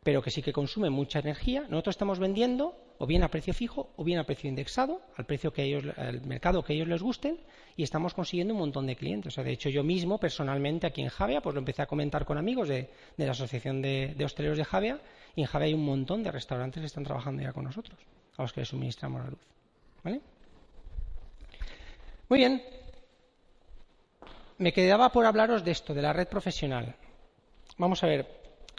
pero que sí que consumen mucha energía. Nosotros estamos vendiendo o bien a precio fijo o bien a precio indexado, al precio que ellos, al mercado que ellos les gusten, y estamos consiguiendo un montón de clientes. O sea, de hecho, yo mismo, personalmente, aquí en Javia, pues lo empecé a comentar con amigos de, la Asociación de, Hosteleros de Javia, y en Javia hay un montón de restaurantes que están trabajando ya con nosotros, a los que les suministramos la luz. ¿Vale? Muy bien. Me quedaba por hablaros de esto, de la red profesional. Vamos a ver,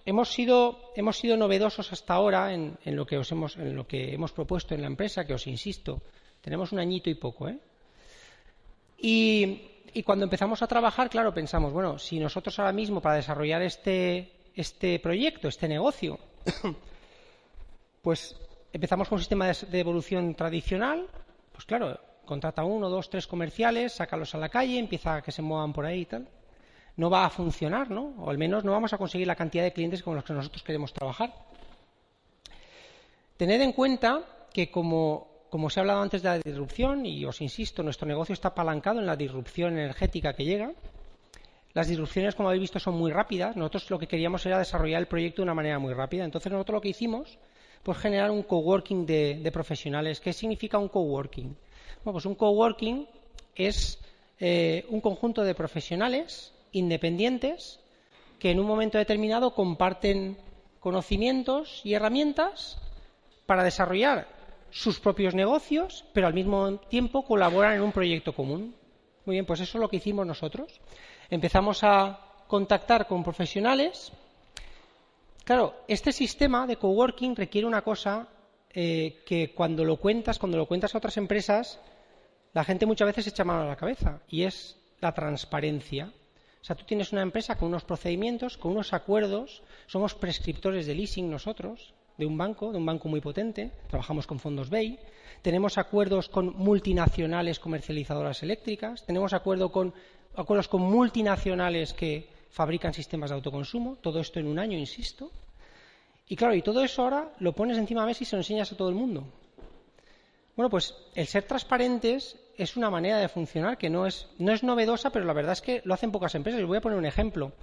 hemos sido, novedosos hasta ahora en, lo que hemos, propuesto en la empresa, que os insisto, tenemos un añito y poco. ¿eh? Y, cuando empezamos a trabajar, claro, pensamos, bueno, si nosotros ahora mismo para desarrollar este, este proyecto, este negocio, (coughs) pues empezamos con un sistema de, evolución tradicional, pues claro, contrata uno, dos, tres comerciales, sácalos a la calle, empieza a que se muevan por ahí y tal no va a funcionar, ¿no? O al menos no vamos a conseguir la cantidad de clientes con los que nosotros queremos trabajar. Tened en cuenta que como, como se ha hablado antes de la disrupción, y os insisto, nuestro negocio está apalancado en la disrupción energética que llega, las disrupciones, como habéis visto, son muy rápidas. Nosotros lo que queríamos era desarrollar el proyecto de una manera muy rápida. Entonces nosotros lo que hicimos fue generar un coworking de, de profesionales. ¿Qué significa un coworking? Bueno, pues un coworking es eh, un conjunto de profesionales independientes que en un momento determinado comparten conocimientos y herramientas para desarrollar sus propios negocios, pero al mismo tiempo colaboran en un proyecto común. Muy bien, pues eso es lo que hicimos nosotros. Empezamos a contactar con profesionales. Claro, este sistema de coworking requiere una cosa eh, que cuando lo cuentas, cuando lo cuentas a otras empresas, la gente muchas veces echa mano a la cabeza y es la transparencia. O sea, tú tienes una empresa con unos procedimientos, con unos acuerdos, somos prescriptores de leasing nosotros, de un banco, de un banco muy potente, trabajamos con fondos BEI, tenemos acuerdos con multinacionales comercializadoras eléctricas, tenemos acuerdo con, acuerdos con multinacionales que fabrican sistemas de autoconsumo, todo esto en un año, insisto. Y claro, y todo eso ahora lo pones encima de mesa y se lo enseñas a todo el mundo. Bueno, pues el ser transparentes es una manera de funcionar que no es, no es novedosa, pero la verdad es que lo hacen pocas empresas. Les voy a poner un ejemplo.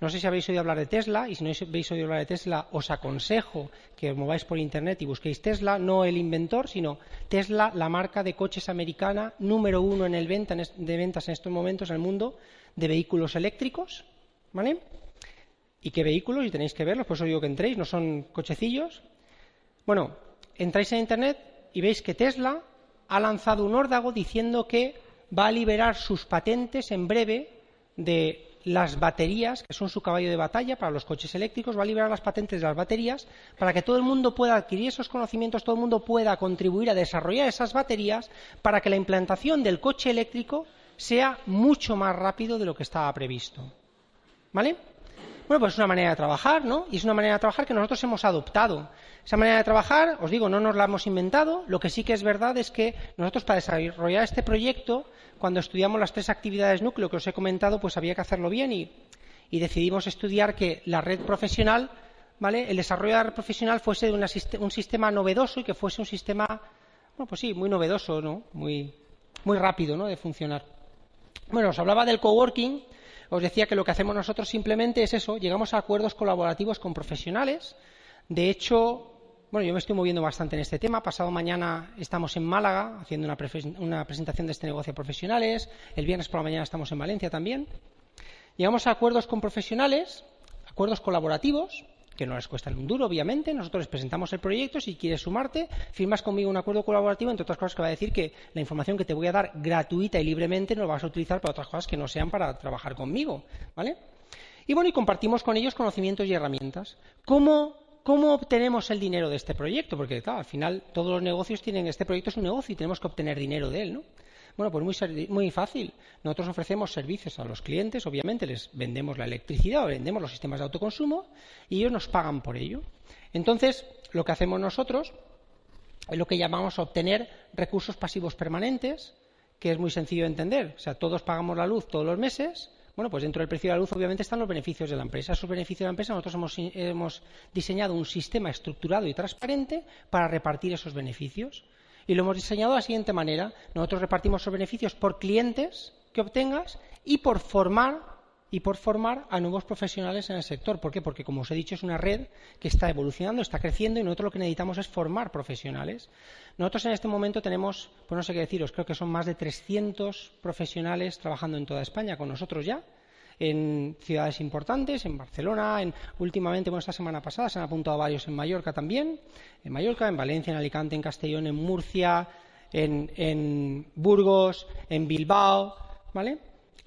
No sé si habéis oído hablar de Tesla, y si no habéis oído hablar de Tesla, os aconsejo que os mováis por Internet y busquéis Tesla, no el inventor, sino Tesla, la marca de coches americana número uno en el venta, de ventas en estos momentos en el mundo de vehículos eléctricos. ¿Vale? ¿Y qué vehículos? Y tenéis que verlos, por eso digo que entréis, no son cochecillos. Bueno, entráis en Internet y veis que Tesla ha lanzado un órdago diciendo que va a liberar sus patentes en breve de las baterías, que son su caballo de batalla para los coches eléctricos, va a liberar las patentes de las baterías para que todo el mundo pueda adquirir esos conocimientos, todo el mundo pueda contribuir a desarrollar esas baterías para que la implantación del coche eléctrico sea mucho más rápido de lo que estaba previsto. ¿Vale? Bueno, pues es una manera de trabajar, ¿no? Y es una manera de trabajar que nosotros hemos adoptado. Esa manera de trabajar, os digo, no nos la hemos inventado. Lo que sí que es verdad es que nosotros para desarrollar este proyecto, cuando estudiamos las tres actividades núcleo que os he comentado, pues había que hacerlo bien y, decidimos estudiar que la red profesional, ¿vale? El desarrollo de la red profesional fuese un sistema novedoso y que fuese un sistema, bueno, pues sí, muy novedoso, ¿no? Muy, muy rápido, ¿no? De funcionar. Bueno, os hablaba del coworking os decía que lo que hacemos nosotros simplemente es eso, llegamos a acuerdos colaborativos con profesionales. De hecho, bueno, yo me estoy moviendo bastante en este tema. Pasado mañana estamos en Málaga haciendo una, presentación de este negocio a profesionales. El viernes por la mañana estamos en Valencia también. Llegamos a acuerdos con profesionales, acuerdos colaborativos, que no les cuesta un duro, obviamente. Nosotros les presentamos el proyecto. Si quieres sumarte, firmas conmigo un acuerdo colaborativo, entre otras cosas que va a decir que la información que te voy a dar gratuita y libremente no la vas a utilizar para otras cosas que no sean para trabajar conmigo. ¿Vale? Y bueno, y compartimos con ellos conocimientos y herramientas. ¿Cómo, ¿Cómo obtenemos el dinero de este proyecto? Porque, claro, al final todos los negocios tienen, este proyecto es un negocio y tenemos que obtener dinero de él, ¿no? Bueno, pues muy, fácil. Nosotros ofrecemos servicios a los clientes, obviamente les vendemos la electricidad o vendemos los sistemas de autoconsumo y ellos nos pagan por ello. Entonces, lo que hacemos nosotros es lo que llamamos obtener recursos pasivos permanentes, que es muy sencillo de entender. O sea, todos pagamos la luz todos los meses, Bueno, pues dentro del precio de la luz obviamente están los beneficios de la empresa. Esos beneficios de la empresa nosotros hemos diseñado un sistema estructurado y transparente para repartir esos beneficios. Y lo hemos diseñado de la siguiente manera. Nosotros repartimos esos beneficios por clientes que obtengas y por formar y por formar a nuevos profesionales en el sector. ¿Por qué? Porque, como os he dicho, es una red que está evolucionando, está creciendo y nosotros lo que necesitamos es formar profesionales. Nosotros en este momento tenemos, pues no sé qué deciros, creo que son más de 300 profesionales trabajando en toda España con nosotros ya en ciudades importantes, en Barcelona, en, últimamente, bueno, esta semana pasada se han apuntado varios en Mallorca también, en Mallorca, en Valencia, en Alicante, en Castellón, en Murcia, en, Burgos, en Bilbao, ¿vale?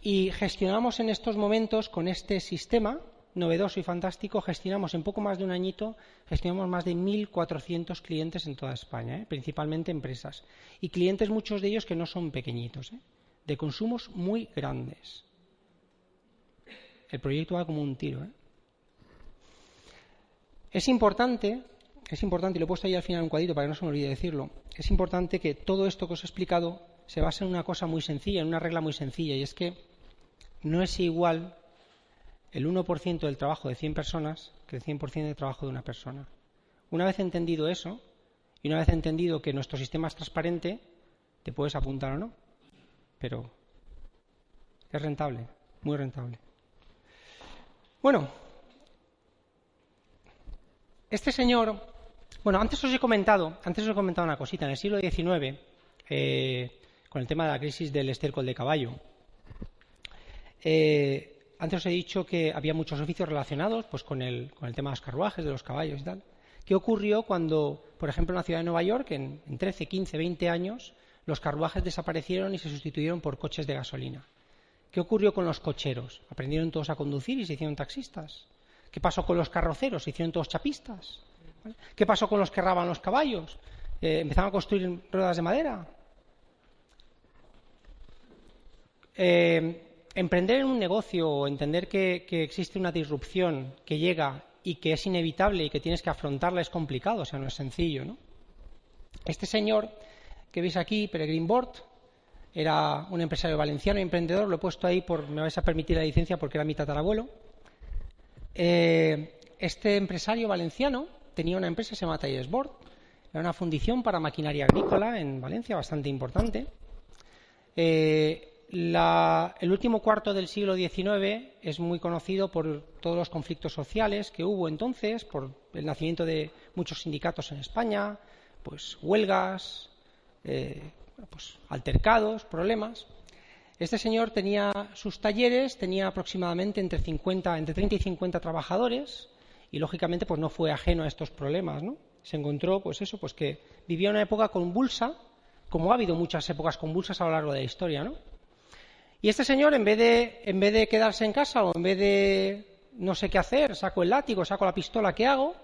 Y gestionamos en estos momentos con este sistema novedoso y fantástico, gestionamos en poco más de un añito, gestionamos más de 1.400 clientes en toda España, ¿eh? principalmente empresas. Y clientes, muchos de ellos que no son pequeñitos, ¿eh? de consumos muy grandes. El proyecto va como un tiro. ¿eh? Es importante, es importante, y lo he puesto ahí al final en un cuadrito para que no se me olvide decirlo, es importante que todo esto que os he explicado se base en una cosa muy sencilla, en una regla muy sencilla, y es que no es igual el 1% del trabajo de 100 personas que el 100% del trabajo de una persona. Una vez entendido eso, y una vez entendido que nuestro sistema es transparente, te puedes apuntar o no. Pero es rentable, muy rentable. Bueno, este señor, bueno, antes os he comentado, antes os he comentado una cosita. En el siglo XIX, eh, con el tema de la crisis del estiércol de caballo, eh, antes os he dicho que había muchos oficios relacionados pues, con, el, con el tema de los carruajes, de los caballos y tal. ¿Qué ocurrió cuando, por ejemplo, en la ciudad de Nueva York, en, en 13, 15, 20 años, los carruajes desaparecieron y se sustituyeron por coches de gasolina? ¿Qué ocurrió con los cocheros? ¿Aprendieron todos a conducir y se hicieron taxistas? ¿Qué pasó con los carroceros? ¿Se hicieron todos chapistas? ¿Qué pasó con los que raban los caballos? Eh, ¿Empezaron a construir ruedas de madera? Eh, emprender en un negocio o entender que, existe una disrupción que llega y que es inevitable y que tienes que afrontarla es complicado, o sea, no es sencillo, ¿no? Este señor que veis aquí, Peregrin Bort, era un empresario valenciano, emprendedor, lo he puesto ahí por, me vais a permitir la licencia porque era mi tatarabuelo. Eh, este empresario valenciano tenía una empresa se llama Talleres Bort, era una fundición para maquinaria agrícola en Valencia, bastante importante. Eh, el último cuarto del siglo XIX es muy conocido por todos los conflictos sociales que hubo entonces, por el nacimiento de muchos sindicatos en España, pues huelgas, eh, pues altercados, problemas. Este señor tenía sus talleres, tenía aproximadamente entre 50, entre 30 y 50 trabajadores y lógicamente pues no fue ajeno a estos problemas, ¿no? Se encontró pues eso, pues que vivía una época convulsa, como ha habido muchas épocas convulsas a lo largo de la historia, ¿no? Y este señor, en vez, de, en vez de quedarse en casa o en vez de no sé qué hacer, saco el látigo, saco la pistola, ¿qué hago?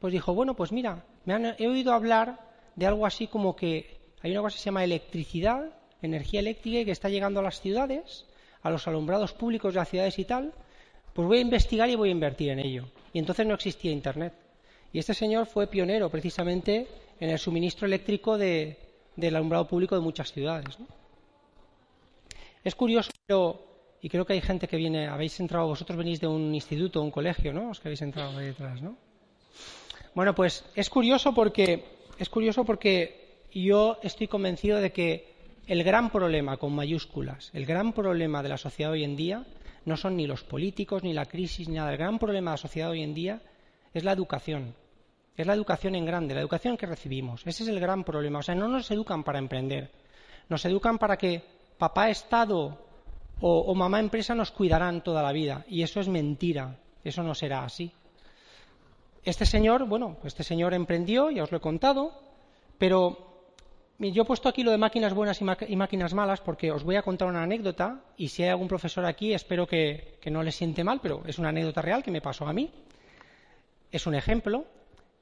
Pues dijo, bueno, pues mira, me han, he oído hablar de algo así como que hay una cosa que se llama electricidad, energía eléctrica, que está llegando a las ciudades, a los alumbrados públicos de las ciudades y tal, pues voy a investigar y voy a invertir en ello. Y entonces no existía Internet. Y este señor fue pionero precisamente en el suministro eléctrico de, del alumbrado público de muchas ciudades. Es curioso, pero, y creo que hay gente que viene, habéis entrado, vosotros venís de un instituto, un colegio, ¿no? Os que habéis entrado ahí detrás, ¿no? Bueno, pues es curioso porque, es curioso porque yo estoy convencido de que el gran problema con mayúsculas, el gran problema de la sociedad hoy en día, no son ni los políticos, ni la crisis, ni nada. El gran problema de la sociedad hoy en día es la educación. Es la educación en grande, la educación que recibimos. Ese es el gran problema. O sea, no nos educan para emprender. Nos educan para que papá Estado o, mamá empresa nos cuidarán toda la vida. Y eso es mentira. Eso no será así. Este señor, bueno, este señor emprendió, ya os lo he contado, pero yo he puesto aquí lo de máquinas buenas y, máquinas malas porque os voy a contar una anécdota y si hay algún profesor aquí espero que, no le siente mal, pero es una anécdota real que me pasó a mí. Es un ejemplo.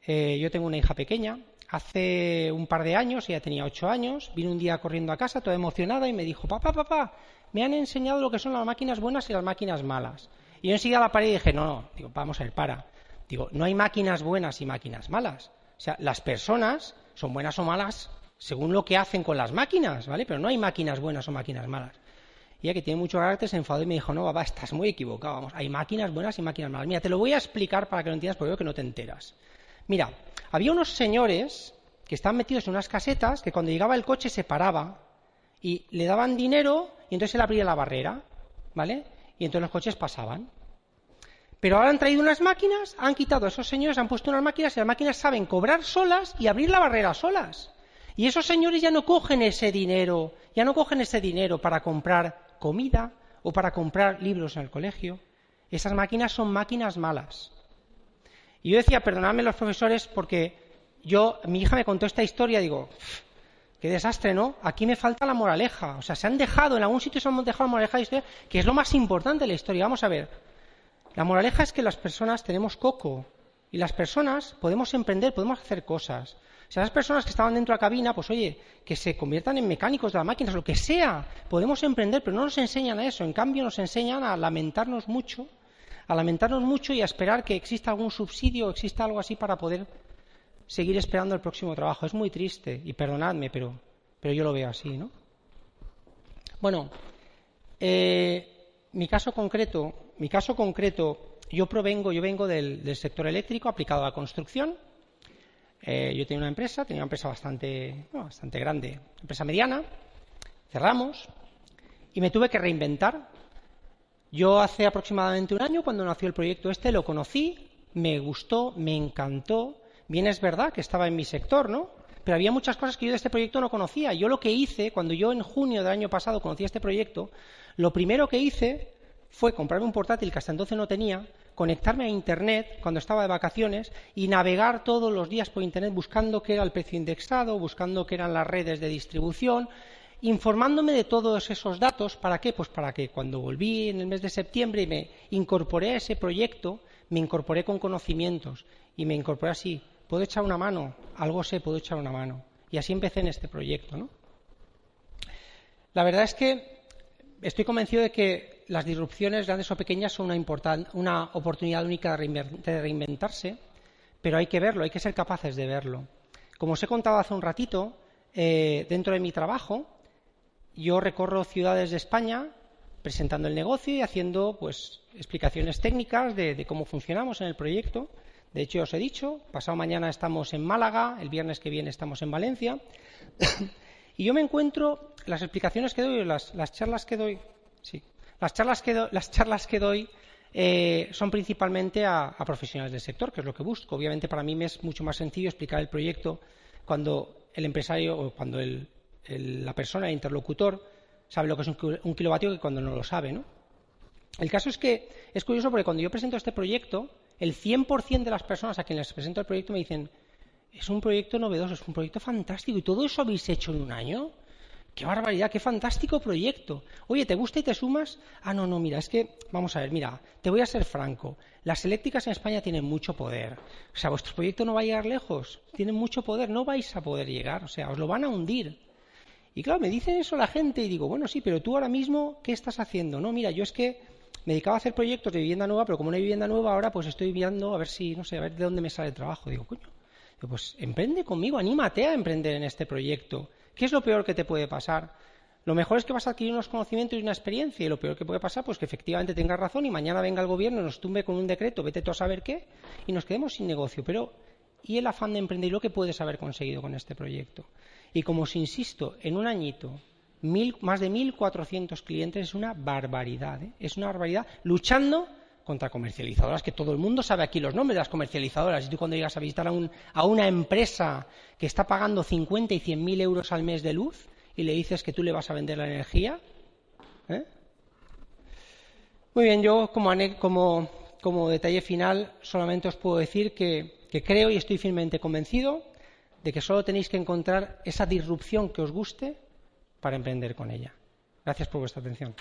Eh, yo tengo una hija pequeña hace un par de años, ella tenía ocho años, vino un día corriendo a casa toda emocionada y me dijo, papá, papá, me han enseñado lo que son las máquinas buenas y las máquinas malas. Y yo enseguida la paré y dije, no, no, digo, vamos a ver, para. Digo, no hay máquinas buenas y máquinas malas. O sea, las personas son buenas o malas según lo que hacen con las máquinas, ¿vale? Pero no hay máquinas buenas o máquinas malas. Y ella, que tiene mucho carácter, se enfadó y me dijo, no, papá, estás muy equivocado. Vamos, hay máquinas buenas y máquinas malas. Mira, te lo voy a explicar para que lo entiendas porque veo que no te enteras. Mira, había unos señores que estaban metidos en unas casetas que cuando llegaba el coche se paraba y le daban dinero y entonces él abría la barrera, ¿vale? Y entonces los coches pasaban. Pero ahora han traído unas máquinas, han quitado a esos señores, han puesto unas máquinas y las máquinas saben cobrar solas y abrir la barrera solas. Y esos señores ya no cogen ese dinero, ya no cogen ese dinero para comprar comida o para comprar libros en el colegio. Esas máquinas son máquinas malas. Y yo decía, perdonadme los profesores, porque yo, mi hija me contó esta historia, digo, qué desastre, ¿no? Aquí me falta la moraleja. O sea, se han dejado, en algún sitio se han dejado la moraleja de historia, que es lo más importante de la historia. Vamos a ver. La moraleja es que las personas tenemos coco y las personas podemos emprender, podemos hacer cosas. Si las personas que estaban dentro de la cabina, pues oye, que se conviertan en mecánicos de las máquinas, lo que sea, podemos emprender, pero no nos enseñan a eso. En cambio, nos enseñan a lamentarnos mucho, a lamentarnos mucho y a esperar que exista algún subsidio o exista algo así para poder seguir esperando el próximo trabajo. Es muy triste, y perdonadme, pero, pero yo lo veo así, ¿no? Bueno, eh, mi caso concreto, mi caso concreto, yo provengo, yo vengo del sector eléctrico aplicado a la construcción eh, yo tenía una empresa, tenía una empresa bastante, bastante grande, empresa mediana, cerramos y me tuve que reinventar. Yo hace aproximadamente un año, cuando nació el proyecto este, lo conocí, me gustó, me encantó. Bien es verdad que estaba en mi sector, ¿no? Pero había muchas cosas que yo de este proyecto no conocía. Yo lo que hice, cuando yo en junio del año pasado conocí este proyecto, lo primero que hice fue comprarme un portátil que hasta entonces no tenía, conectarme a Internet cuando estaba de vacaciones y navegar todos los días por Internet buscando qué era el precio indexado, buscando qué eran las redes de distribución, informándome de todos esos datos. ¿Para qué? Pues para que cuando volví en el mes de septiembre y me incorporé a ese proyecto, me incorporé con conocimientos y me incorporé así. Puedo echar una mano, algo sé, puedo echar una mano. Y así empecé en este proyecto. ¿no? La verdad es que estoy convencido de que las disrupciones, grandes o pequeñas, son una, oportunidad única de reinventarse, pero hay que verlo, hay que ser capaces de verlo. Como os he contado hace un ratito, eh, dentro de mi trabajo, yo recorro ciudades de España presentando el negocio y haciendo pues, explicaciones técnicas de, de cómo funcionamos en el proyecto. De hecho, os he dicho, pasado mañana estamos en Málaga, el viernes que viene estamos en Valencia. (coughs) y yo me encuentro, las explicaciones que doy, las, las charlas que doy, sí, las charlas que, doy eh, son principalmente a, profesionales del sector, que es lo que busco. Obviamente para mí es mucho más sencillo explicar el proyecto cuando el empresario o cuando la persona, el interlocutor, sabe lo que es un, kilovatio que cuando no lo sabe. ¿no? El caso es que es curioso porque cuando yo presento este proyecto, el 100% de las personas a quienes les presento el proyecto me dicen es un proyecto novedoso, es un proyecto fantástico y todo eso habéis hecho en un año. ¡Qué barbaridad! ¡Qué fantástico proyecto! Oye, ¿te gusta y te sumas? Ah, no, no, mira, es que, vamos a ver, mira, te voy a ser franco. Las eléctricas en España tienen mucho poder. O sea, vuestro proyecto no va a llegar lejos. Tienen mucho poder, no vais a poder llegar. O sea, os lo van a hundir. Y claro, me dicen eso la gente y digo, bueno, sí, pero tú ahora mismo, ¿qué estás haciendo? No, mira, yo es que me dedicaba a hacer proyectos de vivienda nueva, pero como no hay vivienda nueva ahora, pues estoy viendo a ver si, no sé, a ver de dónde me sale el trabajo. Digo, coño, pues emprende conmigo, anímate a emprender en este proyecto. ¿Qué es lo peor que te puede pasar? Lo mejor es que vas a adquirir unos conocimientos y una experiencia y lo peor que puede pasar pues que efectivamente tengas razón y mañana venga el gobierno, nos tumbe con un decreto, vete tú a saber qué y nos quedemos sin negocio. Pero ¿y el afán de emprender? ¿Lo que puedes haber conseguido con este proyecto? Y como os insisto, en un añito, más de 1.400 clientes es una barbaridad. ¿eh? Es una barbaridad luchando contra comercializadoras, que todo el mundo sabe aquí los nombres de las comercializadoras. Y tú cuando llegas a visitar a, a una empresa que está pagando 50 y 100 mil euros al mes de luz y le dices que tú le vas a vender la energía. ¿eh? Muy bien, yo como, como, como, detalle final solamente os puedo decir que, que creo y estoy firmemente convencido de que solo tenéis que encontrar esa disrupción que os guste para emprender con ella. Gracias por vuestra atención.